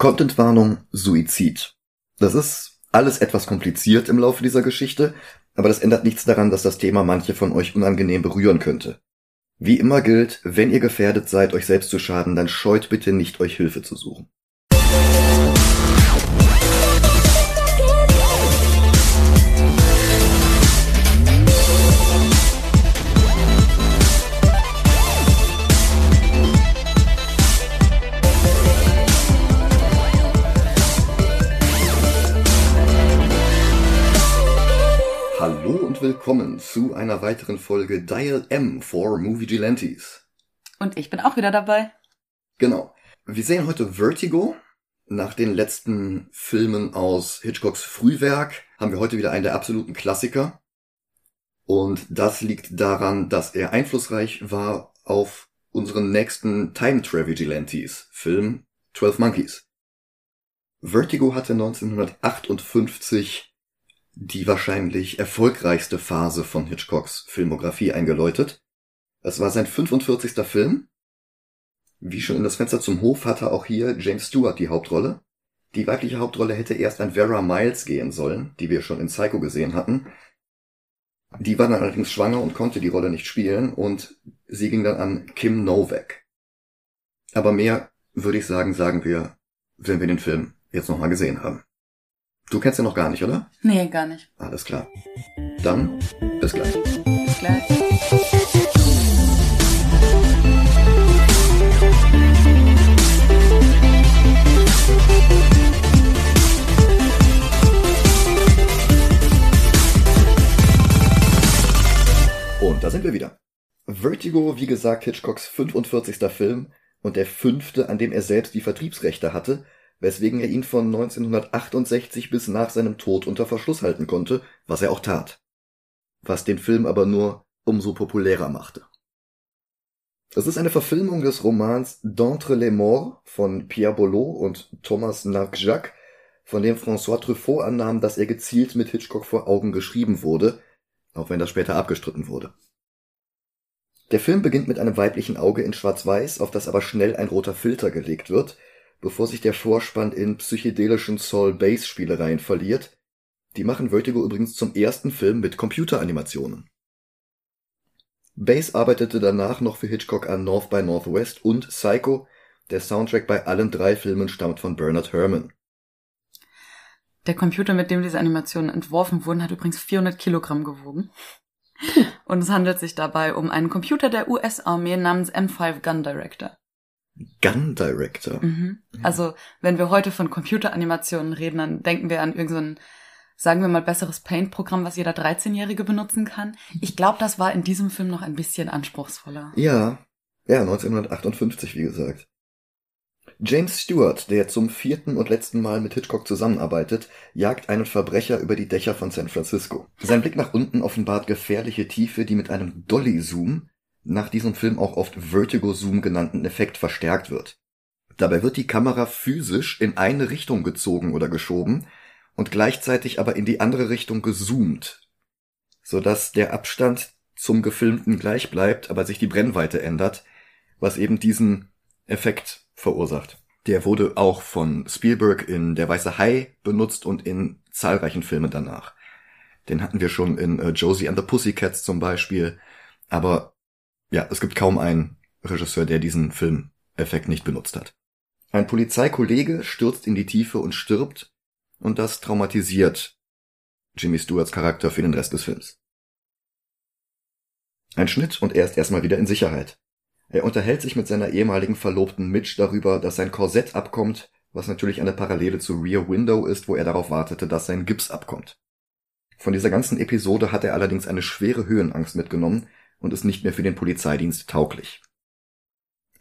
Contentwarnung Suizid. Das ist alles etwas kompliziert im Laufe dieser Geschichte, aber das ändert nichts daran, dass das Thema manche von euch unangenehm berühren könnte. Wie immer gilt, wenn ihr gefährdet seid, euch selbst zu schaden, dann scheut bitte nicht, euch Hilfe zu suchen. Und willkommen zu einer weiteren Folge Dial M for Movie Gilantes. Und ich bin auch wieder dabei. Genau. Wir sehen heute Vertigo. Nach den letzten Filmen aus Hitchcocks Frühwerk haben wir heute wieder einen der absoluten Klassiker. Und das liegt daran, dass er einflussreich war auf unseren nächsten Time Travel Gilantes Film 12 Monkeys. Vertigo hatte 1958 die wahrscheinlich erfolgreichste Phase von Hitchcocks Filmografie eingeläutet. Es war sein 45. Film. Wie schon in das Fenster zum Hof hatte auch hier James Stewart die Hauptrolle. Die weibliche Hauptrolle hätte erst an Vera Miles gehen sollen, die wir schon in Psycho gesehen hatten. Die war dann allerdings schwanger und konnte die Rolle nicht spielen und sie ging dann an Kim Novak. Aber mehr würde ich sagen, sagen wir, wenn wir den Film jetzt nochmal gesehen haben. Du kennst ihn noch gar nicht, oder? Nee, gar nicht. Alles klar. Dann bis gleich. Bis gleich. Und da sind wir wieder. Vertigo, wie gesagt, Hitchcocks 45. Film und der fünfte, an dem er selbst die Vertriebsrechte hatte, weswegen er ihn von 1968 bis nach seinem Tod unter Verschluss halten konnte, was er auch tat. Was den Film aber nur umso populärer machte. Es ist eine Verfilmung des Romans D'entre les Morts von Pierre Boulot und Thomas Narcjac, von dem François Truffaut annahm, dass er gezielt mit Hitchcock vor Augen geschrieben wurde, auch wenn das später abgestritten wurde. Der Film beginnt mit einem weiblichen Auge in Schwarz-Weiß, auf das aber schnell ein roter Filter gelegt wird, bevor sich der Vorspann in psychedelischen Soul-Bass-Spielereien verliert. Die machen Vertigo übrigens zum ersten Film mit Computeranimationen. Bass arbeitete danach noch für Hitchcock an North by Northwest und Psycho. Der Soundtrack bei allen drei Filmen stammt von Bernard Herrmann. Der Computer, mit dem diese Animationen entworfen wurden, hat übrigens 400 Kilogramm gewogen. Und es handelt sich dabei um einen Computer der US-Armee namens M5 Gun Director. Gun Director. Mhm. Also, wenn wir heute von Computeranimationen reden, dann denken wir an irgendein, so sagen wir mal, besseres Paint-Programm, was jeder 13-Jährige benutzen kann. Ich glaube, das war in diesem Film noch ein bisschen anspruchsvoller. Ja, ja, 1958, wie gesagt. James Stewart, der zum vierten und letzten Mal mit Hitchcock zusammenarbeitet, jagt einen Verbrecher über die Dächer von San Francisco. Sein Blick nach unten offenbart gefährliche Tiefe, die mit einem Dolly-Zoom, nach diesem Film auch oft Vertigo-Zoom genannten Effekt verstärkt wird. Dabei wird die Kamera physisch in eine Richtung gezogen oder geschoben und gleichzeitig aber in die andere Richtung gezoomt, sodass der Abstand zum Gefilmten gleich bleibt, aber sich die Brennweite ändert, was eben diesen Effekt verursacht. Der wurde auch von Spielberg in Der Weiße Hai benutzt und in zahlreichen Filmen danach. Den hatten wir schon in äh, Josie and the Pussycats zum Beispiel. Aber ja, es gibt kaum einen Regisseur, der diesen Filmeffekt nicht benutzt hat. Ein Polizeikollege stürzt in die Tiefe und stirbt, und das traumatisiert Jimmy Stewarts Charakter für den Rest des Films. Ein Schnitt und er ist erstmal wieder in Sicherheit. Er unterhält sich mit seiner ehemaligen Verlobten Mitch darüber, dass sein Korsett abkommt, was natürlich eine Parallele zu Rear Window ist, wo er darauf wartete, dass sein Gips abkommt. Von dieser ganzen Episode hat er allerdings eine schwere Höhenangst mitgenommen und ist nicht mehr für den Polizeidienst tauglich.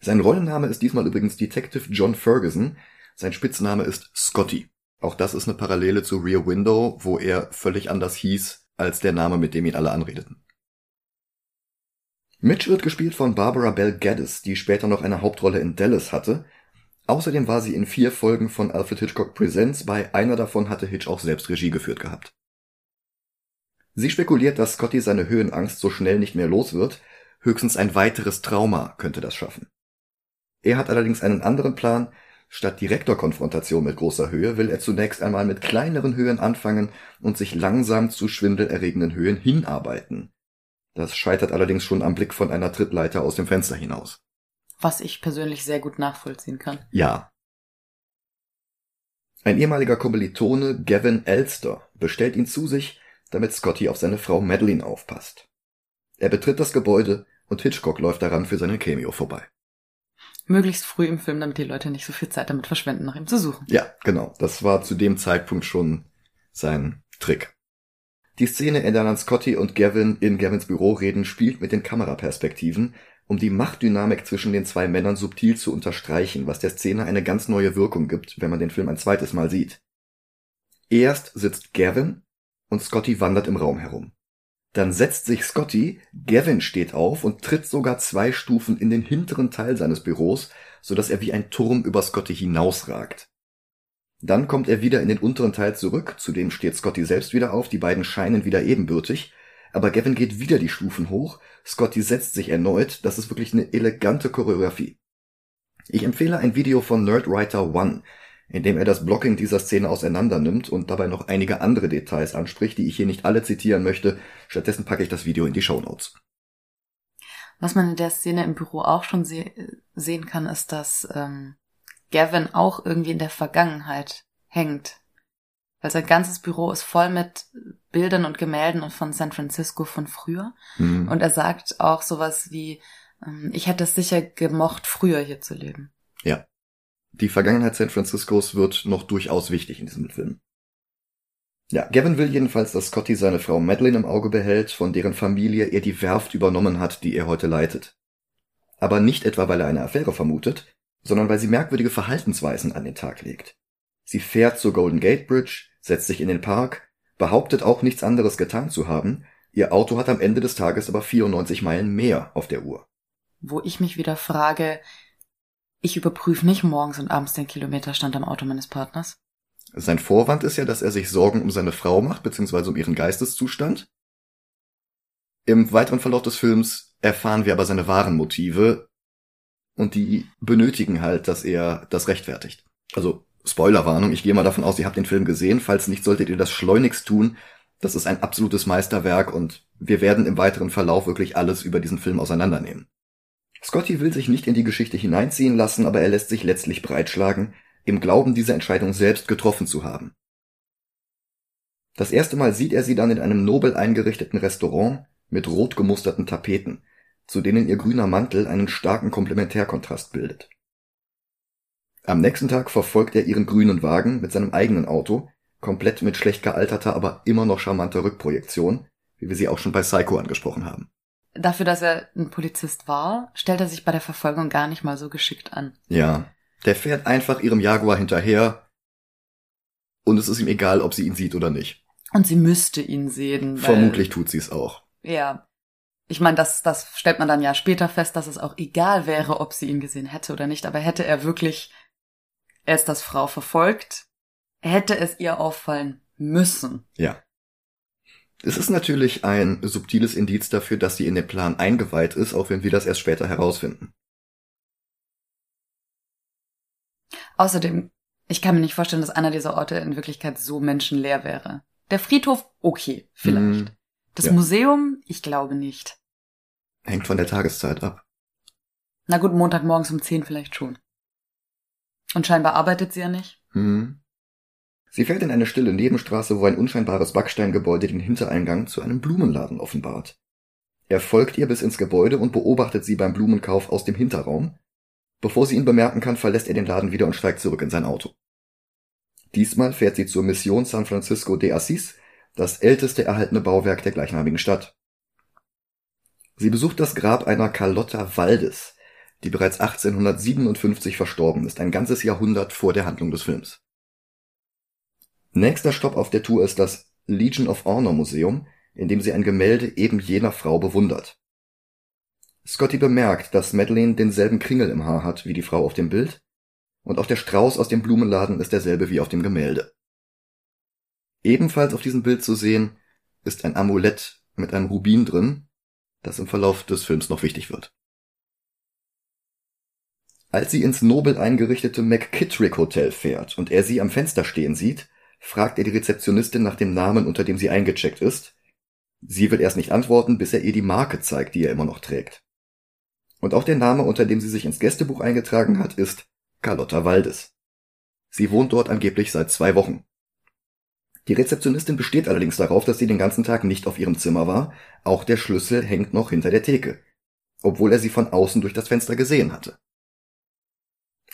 Sein Rollenname ist diesmal übrigens Detective John Ferguson, sein Spitzname ist Scotty. Auch das ist eine Parallele zu Rear Window, wo er völlig anders hieß als der Name, mit dem ihn alle anredeten. Mitch wird gespielt von Barbara Bell Geddes, die später noch eine Hauptrolle in Dallas hatte. Außerdem war sie in vier Folgen von Alfred Hitchcock Presents, bei einer davon hatte Hitch auch selbst Regie geführt gehabt. Sie spekuliert, dass Scotty seine Höhenangst so schnell nicht mehr los wird, höchstens ein weiteres Trauma könnte das schaffen. Er hat allerdings einen anderen Plan, Statt direkter Konfrontation mit großer Höhe will er zunächst einmal mit kleineren Höhen anfangen und sich langsam zu schwindelerregenden Höhen hinarbeiten. Das scheitert allerdings schon am Blick von einer Trittleiter aus dem Fenster hinaus. Was ich persönlich sehr gut nachvollziehen kann. Ja. Ein ehemaliger Kommilitone, Gavin Elster, bestellt ihn zu sich, damit Scotty auf seine Frau Madeline aufpasst. Er betritt das Gebäude und Hitchcock läuft daran für seine Cameo vorbei. Möglichst früh im Film, damit die Leute nicht so viel Zeit damit verschwenden, nach ihm zu suchen. Ja, genau. Das war zu dem Zeitpunkt schon sein Trick. Die Szene, in der dann Scotty und Gavin in Gavins Büro reden, spielt mit den Kameraperspektiven, um die Machtdynamik zwischen den zwei Männern subtil zu unterstreichen, was der Szene eine ganz neue Wirkung gibt, wenn man den Film ein zweites Mal sieht. Erst sitzt Gavin und Scotty wandert im Raum herum. Dann setzt sich Scotty, Gavin steht auf und tritt sogar zwei Stufen in den hinteren Teil seines Büros, so dass er wie ein Turm über Scotty hinausragt. Dann kommt er wieder in den unteren Teil zurück, zudem steht Scotty selbst wieder auf, die beiden scheinen wieder ebenbürtig, aber Gavin geht wieder die Stufen hoch, Scotty setzt sich erneut, das ist wirklich eine elegante Choreografie. Ich empfehle ein Video von Nerdwriter One, in dem er das Blocking dieser Szene auseinander nimmt und dabei noch einige andere Details anspricht, die ich hier nicht alle zitieren möchte. Stattdessen packe ich das Video in die Show Notes. Was man in der Szene im Büro auch schon se sehen kann, ist, dass ähm, Gavin auch irgendwie in der Vergangenheit hängt. Weil sein ganzes Büro ist voll mit Bildern und Gemälden von San Francisco von früher. Mhm. Und er sagt auch sowas wie, ähm, ich hätte es sicher gemocht, früher hier zu leben. Ja. Die Vergangenheit San Franciscos wird noch durchaus wichtig in diesem Film. Ja, Gavin will jedenfalls, dass Scotty seine Frau Madeline im Auge behält, von deren Familie er die Werft übernommen hat, die er heute leitet. Aber nicht etwa, weil er eine Affäre vermutet, sondern weil sie merkwürdige Verhaltensweisen an den Tag legt. Sie fährt zur Golden Gate Bridge, setzt sich in den Park, behauptet auch nichts anderes getan zu haben, ihr Auto hat am Ende des Tages aber 94 Meilen mehr auf der Uhr. Wo ich mich wieder frage, ich überprüfe nicht morgens und abends den Kilometerstand am Auto meines Partners. Sein Vorwand ist ja, dass er sich Sorgen um seine Frau macht, beziehungsweise um ihren Geisteszustand. Im weiteren Verlauf des Films erfahren wir aber seine wahren Motive und die benötigen halt, dass er das rechtfertigt. Also Spoilerwarnung, ich gehe mal davon aus, ihr habt den Film gesehen. Falls nicht, solltet ihr das schleunigst tun. Das ist ein absolutes Meisterwerk und wir werden im weiteren Verlauf wirklich alles über diesen Film auseinandernehmen. Scotty will sich nicht in die Geschichte hineinziehen lassen, aber er lässt sich letztlich breitschlagen, im Glauben, diese Entscheidung selbst getroffen zu haben. Das erste Mal sieht er sie dann in einem nobel eingerichteten Restaurant mit rot gemusterten Tapeten, zu denen ihr grüner Mantel einen starken Komplementärkontrast bildet. Am nächsten Tag verfolgt er ihren grünen Wagen mit seinem eigenen Auto, komplett mit schlecht gealterter, aber immer noch charmanter Rückprojektion, wie wir sie auch schon bei Psycho angesprochen haben dafür, dass er ein Polizist war, stellt er sich bei der Verfolgung gar nicht mal so geschickt an. Ja. Der fährt einfach ihrem Jaguar hinterher und es ist ihm egal, ob sie ihn sieht oder nicht. Und sie müsste ihn sehen. Vermutlich tut sie es auch. Ja. Ich meine, das, das stellt man dann ja später fest, dass es auch egal wäre, ob sie ihn gesehen hätte oder nicht. Aber hätte er wirklich erst das Frau verfolgt, hätte es ihr auffallen müssen. Ja. Es ist natürlich ein subtiles Indiz dafür, dass sie in den Plan eingeweiht ist, auch wenn wir das erst später herausfinden. Außerdem, ich kann mir nicht vorstellen, dass einer dieser Orte in Wirklichkeit so menschenleer wäre. Der Friedhof, okay, vielleicht. Mm, das ja. Museum, ich glaube nicht. Hängt von der Tageszeit ab. Na gut, Montagmorgens um zehn vielleicht schon. Und scheinbar arbeitet sie ja nicht. Hm. Sie fährt in eine stille Nebenstraße, wo ein unscheinbares Backsteingebäude den Hintereingang zu einem Blumenladen offenbart. Er folgt ihr bis ins Gebäude und beobachtet sie beim Blumenkauf aus dem Hinterraum. Bevor sie ihn bemerken kann, verlässt er den Laden wieder und steigt zurück in sein Auto. Diesmal fährt sie zur Mission San Francisco de Assis, das älteste erhaltene Bauwerk der gleichnamigen Stadt. Sie besucht das Grab einer Carlotta Waldes, die bereits 1857 verstorben ist, ein ganzes Jahrhundert vor der Handlung des Films. Nächster Stopp auf der Tour ist das Legion of Honor Museum, in dem sie ein Gemälde eben jener Frau bewundert. Scotty bemerkt, dass Madeleine denselben Kringel im Haar hat wie die Frau auf dem Bild und auch der Strauß aus dem Blumenladen ist derselbe wie auf dem Gemälde. Ebenfalls auf diesem Bild zu sehen ist ein Amulett mit einem Rubin drin, das im Verlauf des Films noch wichtig wird. Als sie ins nobel eingerichtete McKittrick Hotel fährt und er sie am Fenster stehen sieht, fragt er die Rezeptionistin nach dem Namen, unter dem sie eingecheckt ist. Sie will erst nicht antworten, bis er ihr die Marke zeigt, die er immer noch trägt. Und auch der Name, unter dem sie sich ins Gästebuch eingetragen hat, ist Carlotta Waldes. Sie wohnt dort angeblich seit zwei Wochen. Die Rezeptionistin besteht allerdings darauf, dass sie den ganzen Tag nicht auf ihrem Zimmer war, auch der Schlüssel hängt noch hinter der Theke, obwohl er sie von außen durch das Fenster gesehen hatte.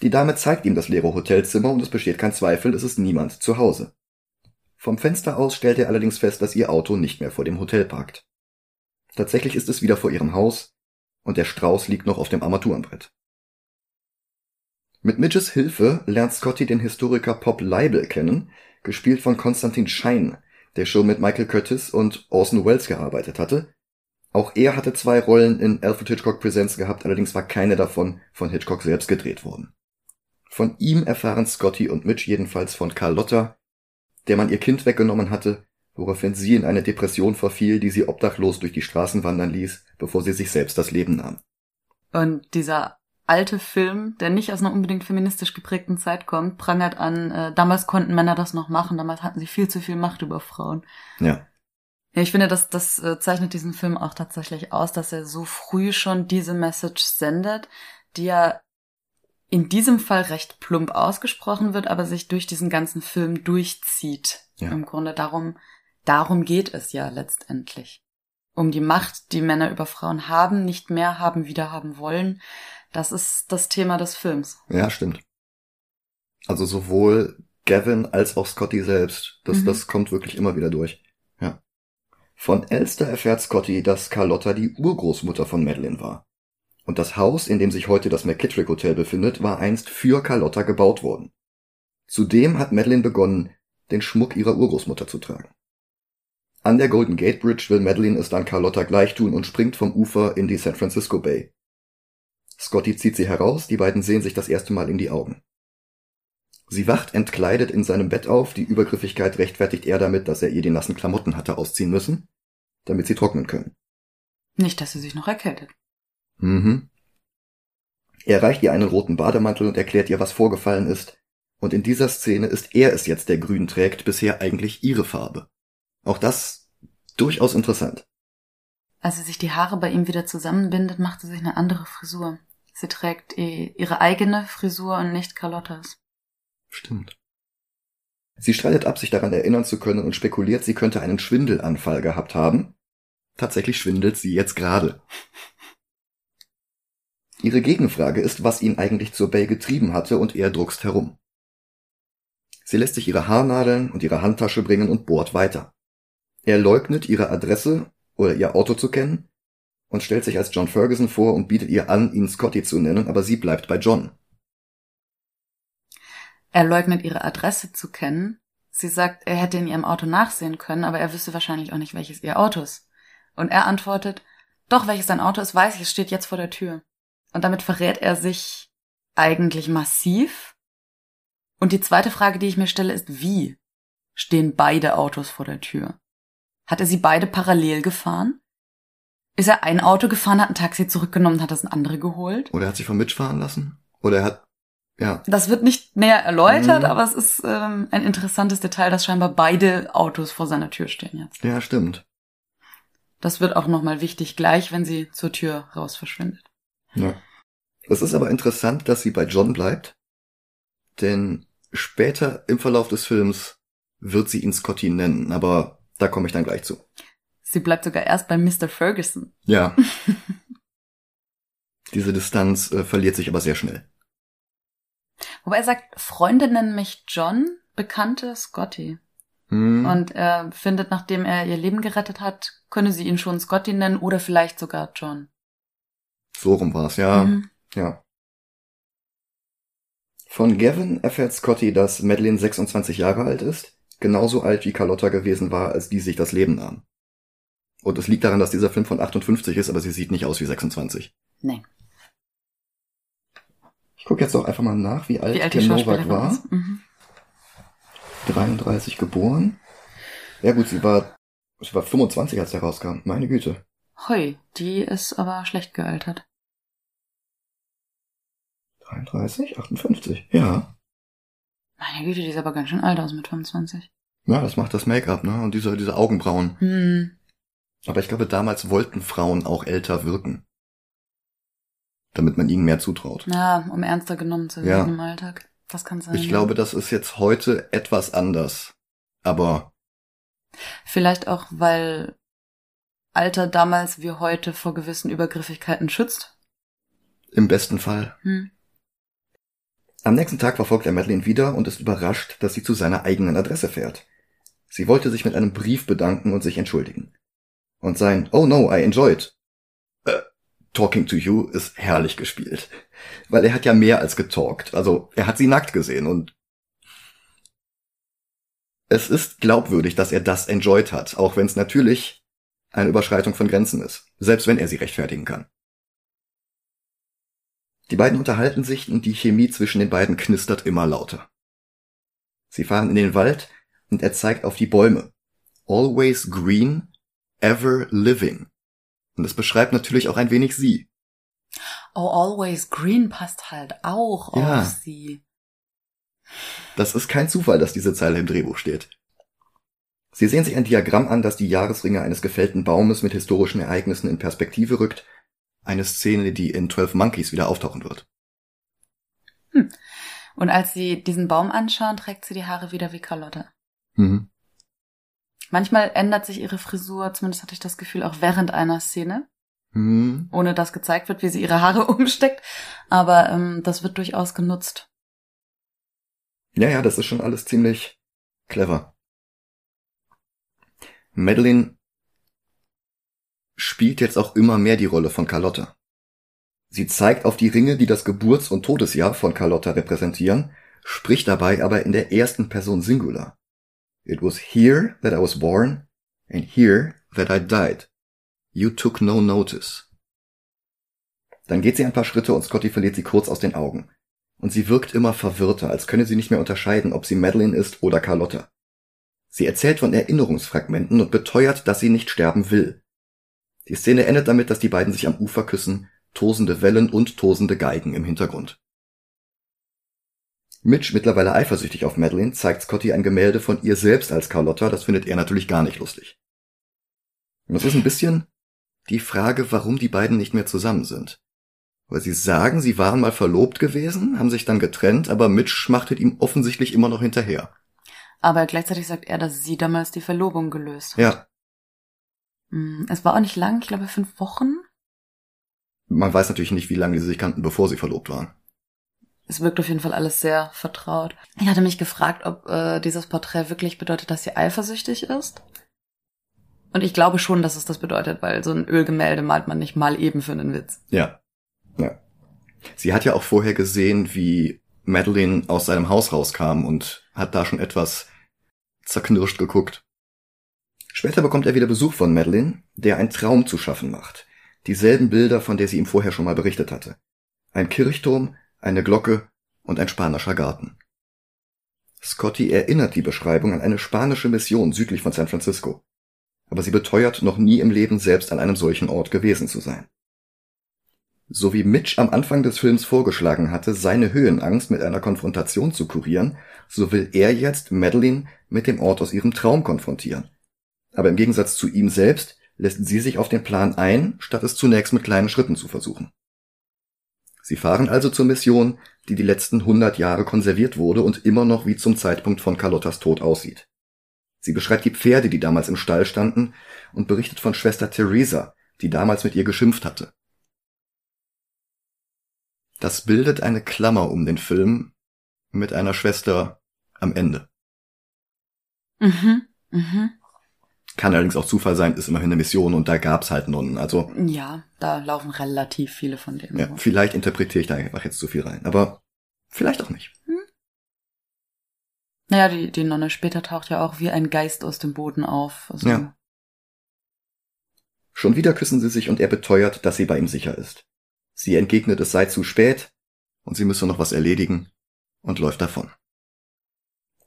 Die Dame zeigt ihm das leere Hotelzimmer und es besteht kein Zweifel, es ist niemand zu Hause. Vom Fenster aus stellt er allerdings fest, dass ihr Auto nicht mehr vor dem Hotel parkt. Tatsächlich ist es wieder vor ihrem Haus und der Strauß liegt noch auf dem Armaturenbrett. Mit Midges Hilfe lernt Scotty den Historiker Pop Leibel kennen, gespielt von Konstantin Schein, der schon mit Michael Curtis und Orson Welles gearbeitet hatte. Auch er hatte zwei Rollen in Alfred Hitchcock Presents gehabt, allerdings war keine davon von Hitchcock selbst gedreht worden. Von ihm erfahren Scotty und Mitch jedenfalls von Carlotta, der man ihr Kind weggenommen hatte, woraufhin sie in eine Depression verfiel, die sie obdachlos durch die Straßen wandern ließ, bevor sie sich selbst das Leben nahm. Und dieser alte Film, der nicht aus einer unbedingt feministisch geprägten Zeit kommt, prangert an, äh, damals konnten Männer das noch machen, damals hatten sie viel zu viel Macht über Frauen. Ja. Ja, ich finde, das, das äh, zeichnet diesen Film auch tatsächlich aus, dass er so früh schon diese Message sendet, die ja in diesem Fall recht plump ausgesprochen wird, aber sich durch diesen ganzen Film durchzieht. Ja. Im Grunde darum, darum geht es ja letztendlich. Um die Macht, die Männer über Frauen haben, nicht mehr haben, wieder haben wollen. Das ist das Thema des Films. Ja, stimmt. Also sowohl Gavin als auch Scotty selbst. Das, mhm. das kommt wirklich immer wieder durch. Ja. Von Elster erfährt Scotty, dass Carlotta die Urgroßmutter von Madeline war. Und das Haus, in dem sich heute das McKittrick Hotel befindet, war einst für Carlotta gebaut worden. Zudem hat Madeline begonnen, den Schmuck ihrer Urgroßmutter zu tragen. An der Golden Gate Bridge will Madeline es dann Carlotta gleich tun und springt vom Ufer in die San Francisco Bay. Scotty zieht sie heraus, die beiden sehen sich das erste Mal in die Augen. Sie wacht entkleidet in seinem Bett auf, die Übergriffigkeit rechtfertigt er damit, dass er ihr die nassen Klamotten hatte ausziehen müssen, damit sie trocknen können. Nicht, dass sie sich noch erkältet. Mhm. Er reicht ihr einen roten Bademantel und erklärt ihr, was vorgefallen ist. Und in dieser Szene ist er es jetzt, der grün trägt, bisher eigentlich ihre Farbe. Auch das durchaus interessant. Als sie sich die Haare bei ihm wieder zusammenbindet, macht sie sich eine andere Frisur. Sie trägt ihre eigene Frisur und nicht Carlottas. Stimmt. Sie streitet ab, sich daran erinnern zu können und spekuliert, sie könnte einen Schwindelanfall gehabt haben. Tatsächlich schwindelt sie jetzt gerade. Ihre Gegenfrage ist, was ihn eigentlich zur Bay getrieben hatte, und er druckst herum. Sie lässt sich ihre Haarnadeln und ihre Handtasche bringen und bohrt weiter. Er leugnet, ihre Adresse oder ihr Auto zu kennen und stellt sich als John Ferguson vor und bietet ihr an, ihn Scotty zu nennen, aber sie bleibt bei John. Er leugnet ihre Adresse zu kennen. Sie sagt, er hätte in ihrem Auto nachsehen können, aber er wüsste wahrscheinlich auch nicht, welches ihr Auto ist. Und er antwortet, doch, welches dein Auto ist, weiß ich, es steht jetzt vor der Tür. Und damit verrät er sich eigentlich massiv. Und die zweite Frage, die ich mir stelle, ist, wie stehen beide Autos vor der Tür? Hat er sie beide parallel gefahren? Ist er ein Auto gefahren, hat ein Taxi zurückgenommen, hat das ein andere geholt? Oder er hat sich von Mitch fahren lassen? Oder er hat, ja. Das wird nicht näher erläutert, mhm. aber es ist ähm, ein interessantes Detail, dass scheinbar beide Autos vor seiner Tür stehen jetzt. Ja, stimmt. Das wird auch nochmal wichtig, gleich wenn sie zur Tür raus verschwindet. Ja. Es ist aber interessant, dass sie bei John bleibt, denn später im Verlauf des Films wird sie ihn Scotty nennen, aber da komme ich dann gleich zu. Sie bleibt sogar erst bei Mr. Ferguson. Ja. Diese Distanz äh, verliert sich aber sehr schnell. Wobei er sagt, Freunde nennen mich John, Bekannte Scotty. Hm. Und er findet, nachdem er ihr Leben gerettet hat, könne sie ihn schon Scotty nennen oder vielleicht sogar John. So rum war's, ja. Mhm. Ja. Von Gavin erfährt Scotty, dass Madeline 26 Jahre alt ist, genauso alt wie Carlotta gewesen war, als die sich das Leben nahm. Und es liegt daran, dass dieser Film von 58 ist, aber sie sieht nicht aus wie 26. Nee. Ich gucke jetzt auch einfach mal nach, wie alt, wie alt der Novak war. Mhm. 33 geboren. Ja gut, sie war, sie war 25, als der rauskam. Meine Güte. Hoi, die ist aber schlecht gealtert. 33, 58, ja. Meine Güte, die ist aber ganz schön alt aus mit 25. Ja, das macht das Make-up, ne? Und diese, diese Augenbrauen. Hm. Aber ich glaube, damals wollten Frauen auch älter wirken. Damit man ihnen mehr zutraut. Ja, um ernster genommen zu Ja. werden im Alltag. Das kann sein. Ich ja. glaube, das ist jetzt heute etwas anders. Aber Vielleicht auch, weil Alter damals wie heute vor gewissen Übergriffigkeiten schützt. im besten Fall. Hm. Am nächsten Tag verfolgt er Madeline wieder und ist überrascht, dass sie zu seiner eigenen Adresse fährt. Sie wollte sich mit einem Brief bedanken und sich entschuldigen. Und sein Oh no, I enjoyed. Äh, Talking to you ist herrlich gespielt. Weil er hat ja mehr als getalkt. Also, er hat sie nackt gesehen und es ist glaubwürdig, dass er das enjoyed hat, auch wenn es natürlich eine Überschreitung von Grenzen ist. Selbst wenn er sie rechtfertigen kann. Die beiden unterhalten sich und die Chemie zwischen den beiden knistert immer lauter. Sie fahren in den Wald und er zeigt auf die Bäume. Always green, ever living. Und das beschreibt natürlich auch ein wenig sie. Oh, Always Green passt halt auch Ja. auf sie. Das ist kein Zufall, dass diese Zeile im Drehbuch steht. Sie sehen sich ein Diagramm an, das die Jahresringe eines gefällten Baumes mit historischen Ereignissen in Perspektive rückt. Eine Szene, die in 12 Monkeys wieder auftauchen wird. Und als sie diesen Baum anschauen, trägt sie die Haare wieder wie Carlotta. Mhm. Manchmal ändert sich ihre Frisur, zumindest hatte ich das Gefühl, auch während einer Szene, Mhm. ohne dass gezeigt wird, wie sie ihre Haare umsteckt. Aber ähm, das wird durchaus genutzt. Ja, ja, das ist schon alles ziemlich clever. Madeline spielt jetzt auch immer mehr die Rolle von Carlotta. Sie zeigt auf die Ringe, die das Geburts- und Todesjahr von Carlotta repräsentieren, spricht dabei aber in der ersten Person Singular. It was here that I was born and here that I died. You took no notice. Dann geht sie ein paar Schritte und Scotty verliert sie kurz aus den Augen. Und sie wirkt immer verwirrter, als könne sie nicht mehr unterscheiden, ob sie Madeline ist oder Carlotta. Sie erzählt von Erinnerungsfragmenten und beteuert, dass sie nicht sterben will. Die Szene endet damit, dass die beiden sich am Ufer küssen, tosende Wellen und tosende Geigen im Hintergrund. Mitch, mittlerweile eifersüchtig auf Madeline, zeigt Scotty ein Gemälde von ihr selbst als Carlotta, das findet er natürlich gar nicht lustig. Und es ist ein bisschen die Frage, warum die beiden nicht mehr zusammen sind. Weil sie sagen, sie waren mal verlobt gewesen, haben sich dann getrennt, aber Mitch schmachtet ihm offensichtlich immer noch hinterher. Aber gleichzeitig sagt er, dass sie damals die Verlobung gelöst hat. Ja, Es war auch nicht lang, ich glaube fünf Wochen. man weiß natürlich nicht, wie lange sie sich kannten, bevor sie verlobt waren. Es wirkt auf jeden Fall alles sehr vertraut. Ich hatte mich gefragt, ob äh, dieses Porträt wirklich bedeutet, dass sie eifersüchtig ist. Und ich glaube schon, dass es das bedeutet, weil so ein Ölgemälde malt man nicht mal eben für einen Witz. Ja. Ja. Sie hat ja auch vorher gesehen, wie Madeline aus seinem Haus rauskam und hat da schon etwas zerknirscht geguckt. Später bekommt er wieder Besuch von Madeline, der einen Traum zu schaffen macht. Dieselben Bilder, von der sie ihm vorher schon mal berichtet hatte. Ein Kirchturm, eine Glocke und ein spanischer Garten. Scotty erinnert die Beschreibung an eine spanische Mission südlich von San Francisco. Aber sie beteuert, noch nie im Leben selbst an einem solchen Ort gewesen zu sein. So wie Mitch am Anfang des Films vorgeschlagen hatte, seine Höhenangst mit einer Konfrontation zu kurieren, so will er jetzt Madeline mit dem Ort aus ihrem Traum konfrontieren. Aber im Gegensatz zu ihm selbst lässt sie sich auf den Plan ein, statt es zunächst mit kleinen Schritten zu versuchen. Sie fahren also zur Mission, die die letzten hundert Jahre konserviert wurde und immer noch wie zum Zeitpunkt von Carlottas Tod aussieht. Sie beschreibt die Pferde, die damals im Stall standen, und berichtet von Schwester Theresa, die damals mit ihr geschimpft hatte. Das bildet eine Klammer um den Film mit einer Schwester am Ende. Mhm, mhm. Kann allerdings auch Zufall sein, ist immerhin eine Mission und da gab's halt Nonnen. Also Ja, da laufen relativ viele von denen. ja, vielleicht interpretiere ich da einfach jetzt zu viel rein, aber vielleicht auch nicht. Naja, die, die Nonne später taucht ja auch wie ein Geist aus dem Boden auf. Also, Ja. Schon wieder küssen sie sich und er beteuert, dass sie bei ihm sicher ist. Sie entgegnet, es sei zu spät und sie müsse noch was erledigen und läuft davon.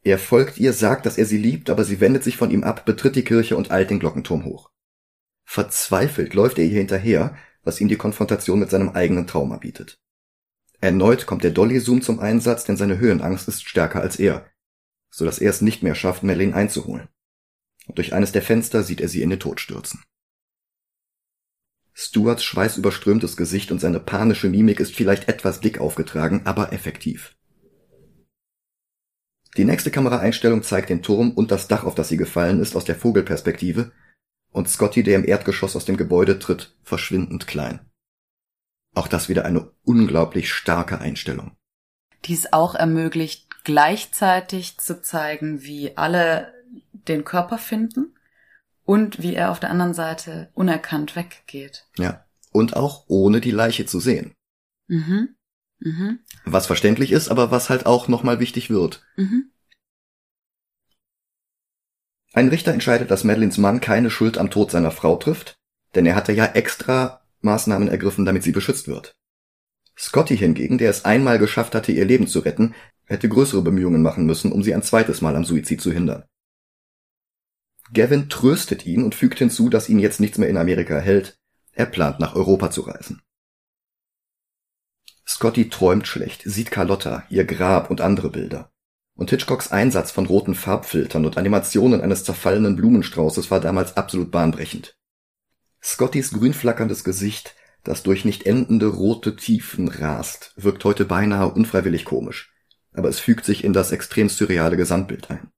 Er folgt ihr, sagt, dass er sie liebt, aber sie wendet sich von ihm ab, betritt die Kirche und eilt den Glockenturm hoch. Verzweifelt läuft er ihr hinterher, was ihm die Konfrontation mit seinem eigenen Trauma bietet. Erneut kommt der Dolly-Zoom zum Einsatz, denn seine Höhenangst ist stärker als er, so dass er es nicht mehr schafft, Madeline einzuholen. Und durch eines der Fenster sieht er sie in den Tod stürzen. Stuarts schweißüberströmtes Gesicht und seine panische Mimik ist vielleicht etwas dick aufgetragen, aber effektiv. Die nächste Kameraeinstellung zeigt den Turm und das Dach, auf das sie gefallen ist, aus der Vogelperspektive, und Scotty, der im Erdgeschoss aus dem Gebäude tritt, verschwindend klein. Auch das wieder eine unglaublich starke Einstellung. Die es auch ermöglicht, gleichzeitig zu zeigen, wie alle den Körper finden und wie er auf der anderen Seite unerkannt weggeht. Ja. Und auch ohne die Leiche zu sehen. Mhm. Mhm. Was verständlich ist, aber was halt auch nochmal wichtig wird. Mhm. Ein Richter entscheidet, dass Madeleines Mann keine Schuld am Tod seiner Frau trifft, denn er hatte ja extra Maßnahmen ergriffen, damit sie beschützt wird. Scotty hingegen, der es einmal geschafft hatte, ihr Leben zu retten, hätte größere Bemühungen machen müssen, um sie ein zweites Mal am Suizid zu hindern. Gavin tröstet ihn und fügt hinzu, dass ihn jetzt nichts mehr in Amerika hält. Er plant nach Europa zu reisen. Scotty träumt schlecht, sieht Carlotta, ihr Grab und andere Bilder. Und Hitchcocks Einsatz von roten Farbfiltern und Animationen eines zerfallenen Blumenstraußes war damals absolut bahnbrechend. Scottys grünflackerndes Gesicht, das durch nicht endende rote Tiefen rast, wirkt heute beinahe unfreiwillig komisch, aber es fügt sich in das extrem surreale Gesamtbild ein.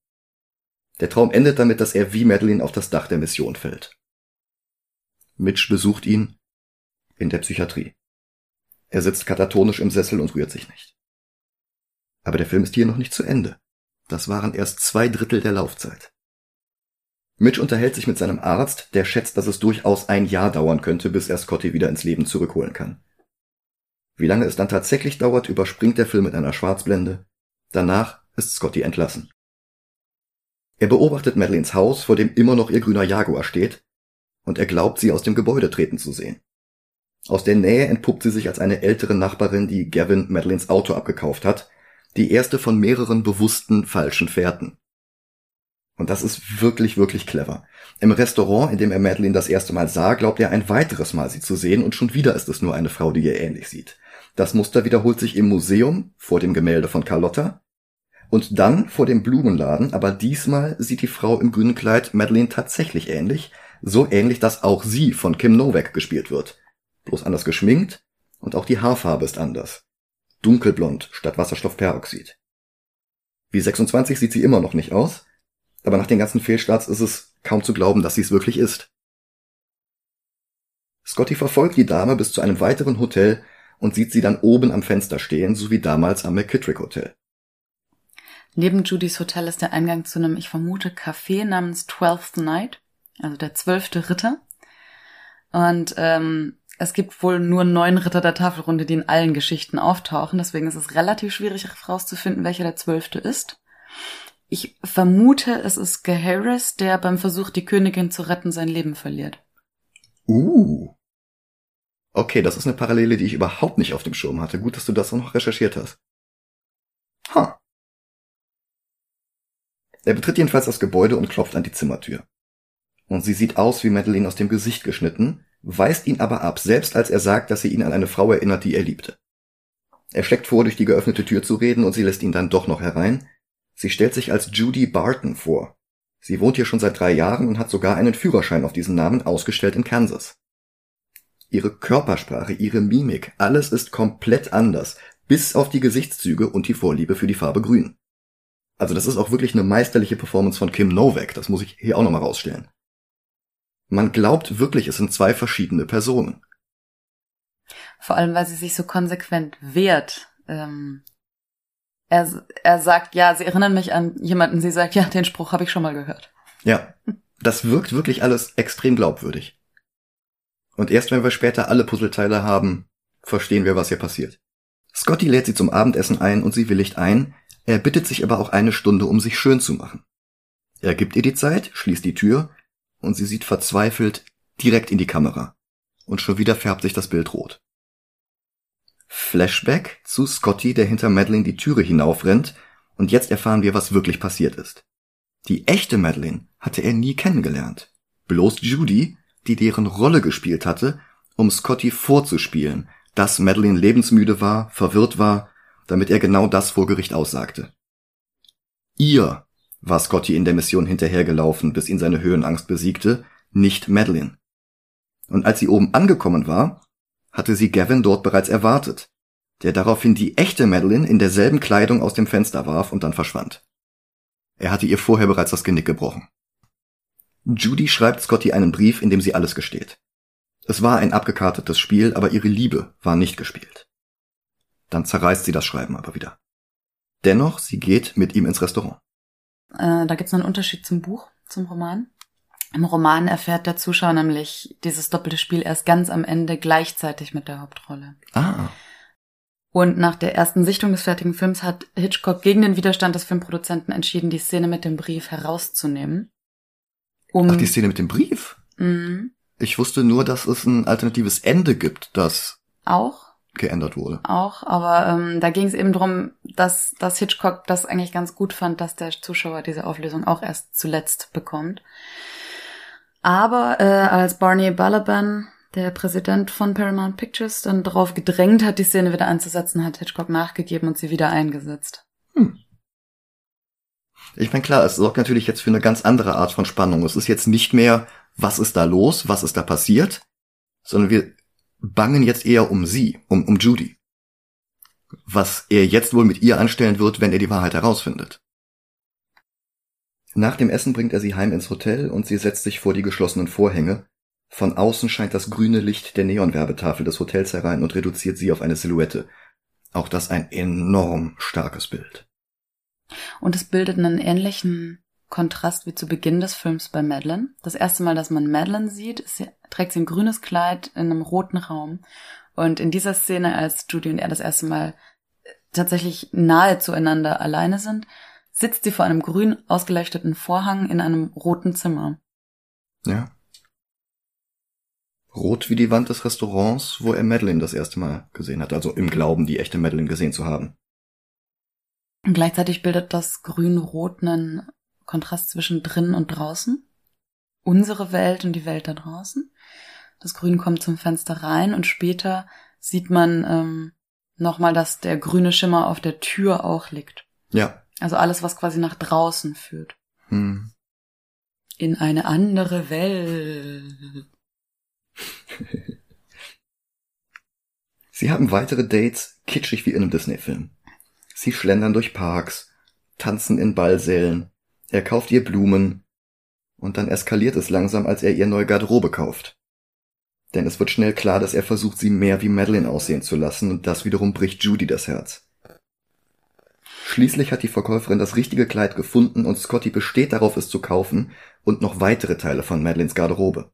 Der Traum endet damit, dass er wie Madeline auf das Dach der Mission fällt. Mitch besucht ihn in der Psychiatrie. Er sitzt katatonisch im Sessel und rührt sich nicht. Aber der Film ist hier noch nicht zu Ende. Das waren erst zwei Drittel der Laufzeit. Mitch unterhält sich mit seinem Arzt, der schätzt, dass es durchaus ein Jahr dauern könnte, bis er Scotty wieder ins Leben zurückholen kann. Wie lange es dann tatsächlich dauert, überspringt der Film mit einer Schwarzblende. Danach ist Scotty entlassen. Er beobachtet Madeleines Haus, vor dem immer noch ihr grüner Jaguar steht, und er glaubt, sie aus dem Gebäude treten zu sehen. Aus der Nähe entpuppt sie sich als eine ältere Nachbarin, die Gavin Madeleines Auto abgekauft hat, die erste von mehreren bewussten falschen Fährten. Und das ist wirklich, wirklich clever. Im Restaurant, in dem er Madeline das erste Mal sah, glaubt er ein weiteres Mal sie zu sehen und schon wieder ist es nur eine Frau, die ihr ähnlich sieht. Das Muster wiederholt sich im Museum, vor dem Gemälde von Carlotta, und dann vor dem Blumenladen, aber diesmal sieht die Frau im grünen Kleid Madeline tatsächlich ähnlich, so ähnlich, dass auch sie von Kim Novak gespielt wird. Bloß anders geschminkt und auch die Haarfarbe ist anders. Dunkelblond statt Wasserstoffperoxid. Wie 26 sieht sie immer noch nicht aus, aber nach den ganzen Fehlstarts ist es kaum zu glauben, dass sie es wirklich ist. Scotty verfolgt die Dame bis zu einem weiteren Hotel und sieht sie dann oben am Fenster stehen, so wie damals am McKittrick Hotel. Neben Judys Hotel ist der Eingang zu einem, ich vermute, Café namens Twelfth Night, also der zwölfte Ritter. Und ähm, es gibt wohl nur neun Ritter der Tafelrunde, die in allen Geschichten auftauchen. Deswegen ist es relativ schwierig herauszufinden, welcher der zwölfte ist. Ich vermute, es ist Geharis, der beim Versuch, die Königin zu retten, sein Leben verliert. Uh. Okay, das ist eine Parallele, die ich überhaupt nicht auf dem Schirm hatte. Gut, dass du das auch noch recherchiert hast. Ha. Er betritt jedenfalls das Gebäude und klopft an die Zimmertür. Und sie sieht aus wie Madeline aus dem Gesicht geschnitten, weist ihn aber ab, selbst als er sagt, dass sie ihn an eine Frau erinnert, die er liebte. Er schlägt vor, durch die geöffnete Tür zu reden und sie lässt ihn dann doch noch herein, Sie stellt sich als Judy Barton vor. Sie wohnt hier schon seit drei Jahren und hat sogar einen Führerschein auf diesen Namen ausgestellt in Kansas. Ihre Körpersprache, ihre Mimik, alles ist komplett anders, bis auf die Gesichtszüge und die Vorliebe für die Farbe Grün. Also das ist auch wirklich eine meisterliche Performance von Kim Novak, das muss ich hier auch nochmal rausstellen. Man glaubt wirklich, es sind zwei verschiedene Personen. Vor allem, weil sie sich so konsequent wehrt. Ähm, er, er sagt, ja, sie erinnern mich an jemanden. Sie sagt, ja, den Spruch habe ich schon mal gehört. Ja, das wirkt wirklich alles extrem glaubwürdig. Und erst wenn wir später alle Puzzleteile haben, verstehen wir, was hier passiert. Scotty lädt sie zum Abendessen ein und sie willigt ein, er bittet sich aber auch eine Stunde, um sich schön zu machen. Er gibt ihr die Zeit, schließt die Tür und sie sieht verzweifelt direkt in die Kamera. Und schon wieder färbt sich das Bild rot. Flashback zu Scotty, der hinter Madeline die Türe hinaufrennt, und jetzt erfahren wir, was wirklich passiert ist. Die echte Madeline hatte er nie kennengelernt. Bloß Judy, die deren Rolle gespielt hatte, um Scotty vorzuspielen, dass Madeline lebensmüde war, verwirrt war, damit er genau das vor Gericht aussagte. Ihr war Scotty in der Mission hinterhergelaufen, bis ihn seine Höhenangst besiegte, nicht Madeline. Und als sie oben angekommen war, hatte sie Gavin dort bereits erwartet, der daraufhin die echte Madeline in derselben Kleidung aus dem Fenster warf und dann verschwand. Er hatte ihr vorher bereits das Genick gebrochen. Judy schreibt Scotty einen Brief, in dem sie alles gesteht. Es war ein abgekartetes Spiel, aber ihre Liebe war nicht gespielt. Dann zerreißt sie das Schreiben aber wieder. Dennoch, sie geht mit ihm ins Restaurant. Äh, da gibt's noch einen Unterschied zum Buch, zum Roman. Im Roman erfährt der Zuschauer nämlich dieses doppelte Spiel erst ganz am Ende gleichzeitig mit der Hauptrolle. Ah. Und nach der ersten Sichtung des fertigen Films hat Hitchcock gegen den Widerstand des Filmproduzenten entschieden, die Szene mit dem Brief herauszunehmen. Um Ach, die Szene mit dem Brief? Mhm. Ich wusste nur, dass es ein alternatives Ende gibt, das auch geändert wurde. Auch, aber ähm, da ging es eben drum, dass, dass Hitchcock das eigentlich ganz gut fand, dass der Zuschauer diese Auflösung auch erst zuletzt bekommt. Aber äh, als Barney Balaban, der Präsident von Paramount Pictures, dann darauf gedrängt hat, die Szene wieder einzusetzen, hat Hitchcock nachgegeben und sie wieder eingesetzt. Hm. Ich meine, klar, es sorgt natürlich jetzt für eine ganz andere Art von Spannung. Es ist jetzt nicht mehr, was ist da los, was ist da passiert, sondern wir bangen jetzt eher um sie, um, um Judy. Was er jetzt wohl mit ihr anstellen wird, wenn er die Wahrheit herausfindet. Nach dem Essen bringt er sie heim ins Hotel und sie setzt sich vor die geschlossenen Vorhänge. Von außen scheint das grüne Licht der Neonwerbetafel des Hotels herein und reduziert sie auf eine Silhouette. Auch das ein enorm starkes Bild. Und es bildet einen ähnlichen Kontrast wie zu Beginn des Films bei Madeline. Das erste Mal, dass man Madeline sieht, sie, trägt sie ein grünes Kleid in einem roten Raum. Und in dieser Szene, als Judy und er das erste Mal tatsächlich nahe zueinander alleine sind, sitzt sie vor einem grün ausgeleuchteten Vorhang in einem roten Zimmer. Ja. Rot wie die Wand des Restaurants, wo er Madeline das erste Mal gesehen hat, also im Glauben, die echte Madeline gesehen zu haben. Und gleichzeitig bildet das Grün-Rot einen Kontrast zwischen drinnen und draußen. Unsere Welt und die Welt da draußen. Das Grün kommt zum Fenster rein und später sieht man ähm, nochmal, dass der grüne Schimmer auf der Tür auch liegt. Ja. Also alles, was quasi nach draußen führt. Hm. In eine andere Welt. Sie haben weitere Dates, kitschig wie in einem Disney-Film. Sie schlendern durch Parks, tanzen in Ballsälen, er kauft ihr Blumen, und dann eskaliert es langsam, als er ihr neue Garderobe kauft. Denn es wird schnell klar, dass er versucht, sie mehr wie Madeline aussehen zu lassen, und das wiederum bricht Judy das Herz. Schließlich hat die Verkäuferin das richtige Kleid gefunden und Scotty besteht darauf, es zu kaufen und noch weitere Teile von Madelines Garderobe.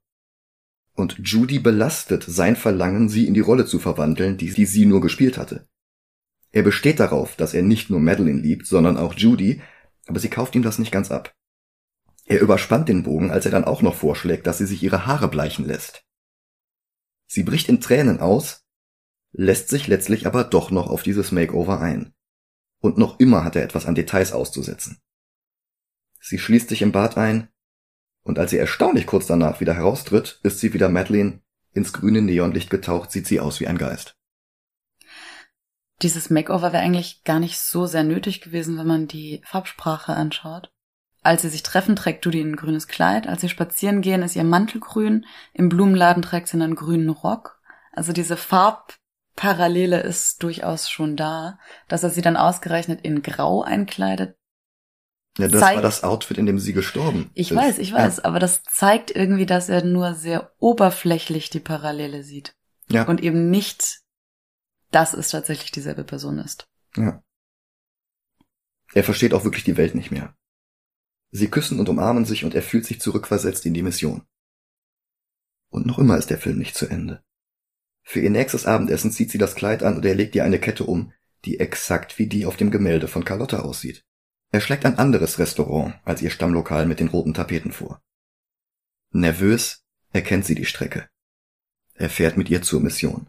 Und Judy belastet sein Verlangen, sie in die Rolle zu verwandeln, die, sie nur gespielt hatte. Er besteht darauf, dass er nicht nur Madeline liebt, sondern auch Judy, aber sie kauft ihm das nicht ganz ab. Er überspannt den Bogen, als er dann auch noch vorschlägt, dass sie sich ihre Haare bleichen lässt. Sie bricht in Tränen aus, lässt sich letztlich aber doch noch auf dieses Makeover ein und noch immer hat er etwas an Details auszusetzen. Sie schließt sich im Bad ein, und als sie erstaunlich kurz danach wieder heraustritt, ist sie wieder Madeline, ins grüne Neonlicht getaucht, sieht sie aus wie ein Geist. Dieses Makeover wäre eigentlich gar nicht so sehr nötig gewesen, wenn man die Farbsprache anschaut. Als sie sich treffen, trägt Judy ein grünes Kleid. Als sie spazieren gehen, ist ihr Mantel grün. Im Blumenladen trägt sie einen grünen Rock. Also diese Farb Parallele ist durchaus schon da, dass er sie dann ausgerechnet in Grau einkleidet. Ja, das zeigt, war das Outfit, in dem sie gestorben ich ist. Ich weiß, ich weiß, ja. aber das zeigt irgendwie, dass er nur sehr oberflächlich die Parallele sieht. Ja. Und eben nicht, dass es tatsächlich dieselbe Person ist. Ja. Er versteht auch wirklich die Welt nicht mehr. Sie küssen und umarmen sich und er fühlt sich zurückversetzt in die Mission. Und noch immer ist der Film nicht zu Ende. Für ihr nächstes Abendessen zieht sie das Kleid an und er legt ihr eine Kette um, die exakt wie die auf dem Gemälde von Carlotta aussieht. Er schlägt ein anderes Restaurant als ihr Stammlokal mit den roten Tapeten vor. Nervös erkennt sie die Strecke. Er fährt mit ihr zur Mission.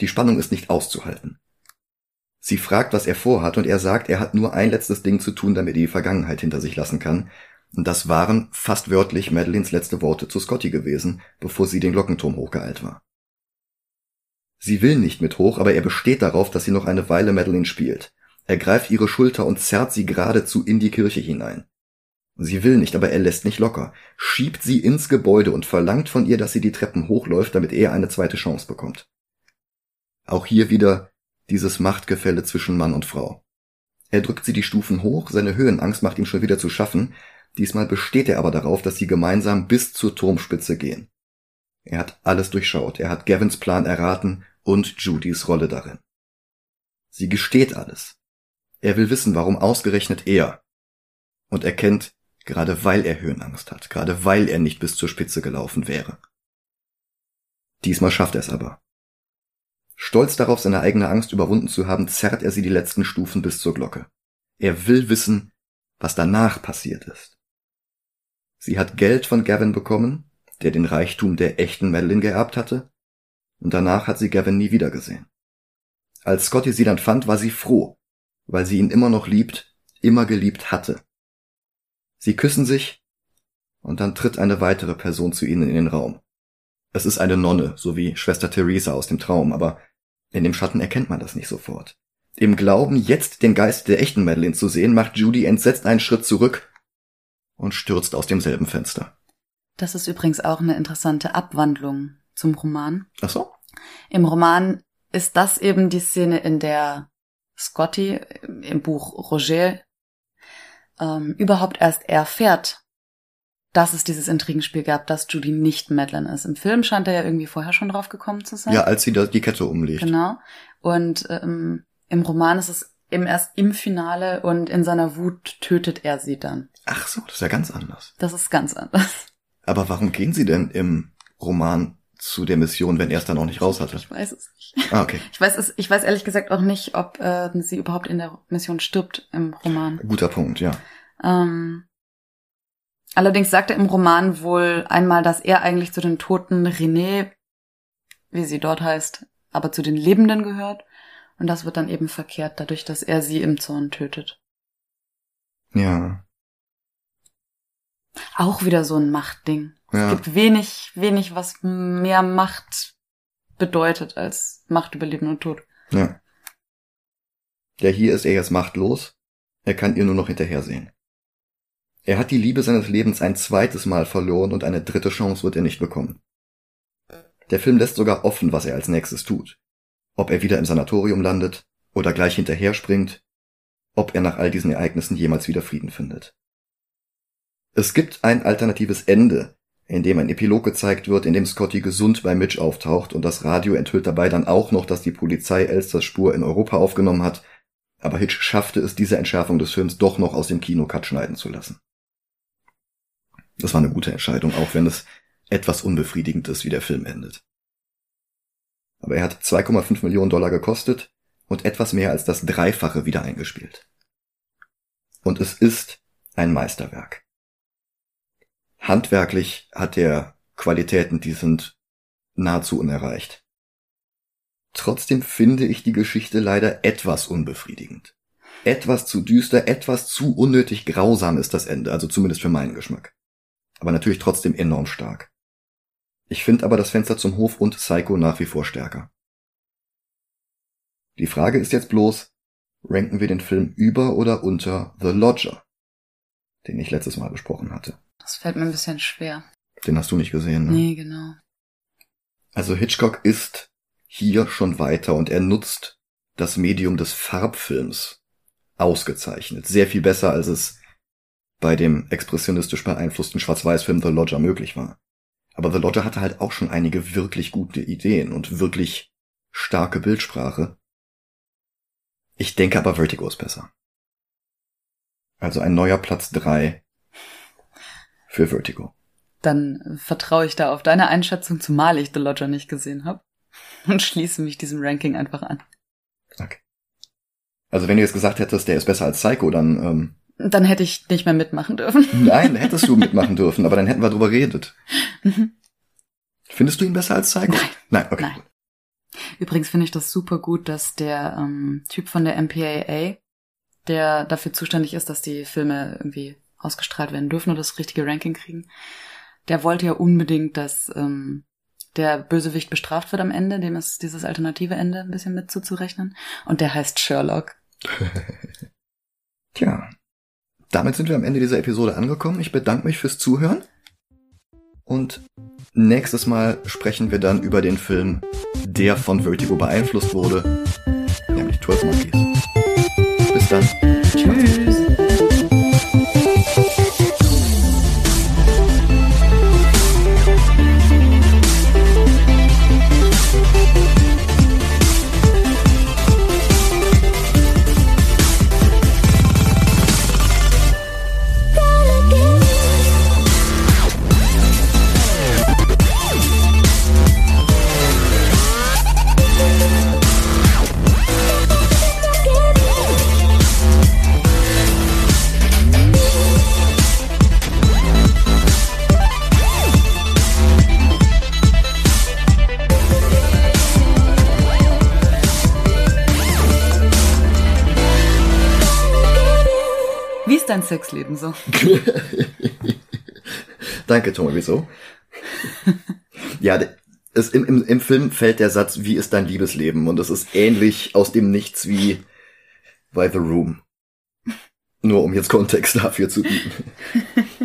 Die Spannung ist nicht auszuhalten. Sie fragt, was er vorhat, und er sagt, er hat nur ein letztes Ding zu tun, damit er die Vergangenheit hinter sich lassen kann. Und das waren fast wörtlich Madelines letzte Worte zu Scotty gewesen, bevor sie den Glockenturm hochgeeilt war. Sie will nicht mit hoch, aber er besteht darauf, dass sie noch eine Weile Madeline spielt. Er greift ihre Schulter und zerrt sie geradezu in die Kirche hinein. Sie will nicht, aber er lässt nicht locker, schiebt sie ins Gebäude und verlangt von ihr, dass sie die Treppen hochläuft, damit er eine zweite Chance bekommt. Auch hier wieder dieses Machtgefälle zwischen Mann und Frau. Er drückt sie die Stufen hoch, seine Höhenangst macht ihm schon wieder zu schaffen, diesmal besteht er aber darauf, dass sie gemeinsam bis zur Turmspitze gehen. Er hat alles durchschaut, er hat Gavins Plan erraten und Judys Rolle darin. Sie gesteht alles. Er will wissen, warum ausgerechnet er. Und erkennt, gerade weil er Höhenangst hat, gerade weil er nicht bis zur Spitze gelaufen wäre. Diesmal schafft er es aber. Stolz darauf, seine eigene Angst überwunden zu haben, zerrt er sie die letzten Stufen bis zur Glocke. Er will wissen, was danach passiert ist. Sie hat Geld von Gavin bekommen, der den Reichtum der echten Madeline geerbt hatte, und danach hat sie Gavin nie wiedergesehen. Als Scotty sie dann fand, war sie froh, weil sie ihn immer noch liebt, immer geliebt hatte. Sie küssen sich, und dann tritt eine weitere Person zu ihnen in den Raum. Es ist eine Nonne, so wie Schwester Theresa aus dem Traum, aber in dem Schatten erkennt man das nicht sofort. Im Glauben, jetzt den Geist der echten Madeline zu sehen, macht Judy entsetzt einen Schritt zurück und stürzt aus demselben Fenster. Das ist übrigens auch eine interessante Abwandlung zum Roman. Ach so? Im Roman ist das eben die Szene, in der Scotty im Buch Roger ähm, überhaupt erst erfährt, dass es dieses Intrigenspiel gab, dass Judy nicht Madeline ist. Im Film scheint er ja irgendwie vorher schon drauf gekommen zu sein. Ja, als sie die Kette umlegt. Genau. Und ähm, im Roman ist es eben erst im Finale und in seiner Wut tötet er sie dann. Ach so, das ist ja ganz anders. Das ist ganz anders. Aber warum gehen sie denn im Roman zu der Mission, wenn er es dann auch nicht raus hatte? Ich weiß es nicht. Ah, okay. Ich weiß es, ich weiß ehrlich gesagt auch nicht, ob äh, sie überhaupt in der Mission stirbt im Roman. Guter Punkt, ja. Ähm, Allerdings sagt er im Roman wohl einmal, dass er eigentlich zu den toten René, wie sie dort heißt, aber zu den Lebenden gehört. Und das wird dann eben verkehrt, dadurch, dass er sie im Zorn tötet. Ja. Auch wieder so ein Machtding. Ja. Es gibt wenig, wenig, was mehr Macht bedeutet als Macht über Leben und Tod. Ja. Ja, hier ist er jetzt machtlos. Er kann ihr nur noch hinterhersehen. Er hat die Liebe seines Lebens ein zweites Mal verloren und eine dritte Chance wird er nicht bekommen. Der Film lässt sogar offen, was er als nächstes tut. Ob er wieder im Sanatorium landet oder gleich hinterher springt, ob er nach all diesen Ereignissen jemals wieder Frieden findet. Es gibt ein alternatives Ende, in dem ein Epilog gezeigt wird, in dem Scotty gesund bei Mitch auftaucht und das Radio enthüllt dabei dann auch noch, dass die Polizei Elsters Spur in Europa aufgenommen hat, aber Hitch schaffte es, diese Entschärfung des Films doch noch aus dem Kinocut schneiden zu lassen. Das war eine gute Entscheidung, auch wenn es etwas unbefriedigend ist, wie der Film endet. Aber er hat 2,5 Millionen Dollar gekostet und etwas mehr als das Dreifache wieder eingespielt. Und es ist ein Meisterwerk. Handwerklich hat er Qualitäten, die sind nahezu unerreicht. Trotzdem finde ich die Geschichte leider etwas unbefriedigend. Etwas zu düster, etwas zu unnötig grausam ist das Ende, also zumindest für meinen Geschmack aber natürlich trotzdem enorm stark. Ich finde aber das Fenster zum Hof und Psycho nach wie vor stärker. Die Frage ist jetzt bloß, ranken wir den Film über oder unter The Lodger, den ich letztes Mal besprochen hatte. Das fällt mir ein bisschen schwer. Den hast du nicht gesehen, ne? Nee, genau. Also Hitchcock ist hier schon weiter und er nutzt das Medium des Farbfilms ausgezeichnet. Sehr viel besser, als es bei dem expressionistisch beeinflussten Schwarz-Weiß-Film The Lodger möglich war. Aber The Lodger hatte halt auch schon einige wirklich gute Ideen und wirklich starke Bildsprache. Ich denke aber Vertigo ist besser. Also ein neuer Platz drei für Vertigo. Dann vertraue ich da auf deine Einschätzung, zumal ich The Lodger nicht gesehen habe. Und schließe mich diesem Ranking einfach an. Okay. Also wenn du jetzt gesagt hättest, der ist besser als Psycho, dann ähm, dann hätte ich nicht mehr mitmachen dürfen. Nein, hättest du mitmachen dürfen, aber dann hätten wir drüber geredet. Mhm. Findest du ihn besser als Psycho? Nein. Nein, okay. Nein. Übrigens finde ich das super gut, dass der ähm, Typ von der MPAA, der dafür zuständig ist, dass die Filme irgendwie ausgestrahlt werden dürfen oder das richtige Ranking kriegen, der wollte ja unbedingt, dass ähm, der Bösewicht bestraft wird am Ende, dem ist dieses alternative Ende ein bisschen mit zuzurechnen. Und der heißt Sherlock. Tja, damit sind wir am Ende dieser Episode angekommen. Ich bedanke mich fürs Zuhören. Und nächstes Mal sprechen wir dann über den Film, der von Vertigo beeinflusst wurde, nämlich 12 Monkeys. Bis dann. Tschüss. Sexleben so? Danke, Thomas, wieso? ja, es, im, im, im Film fällt der Satz, wie ist dein Liebesleben? Und es ist ähnlich aus dem Nichts wie bei The Room. Nur um jetzt Kontext dafür zu bieten.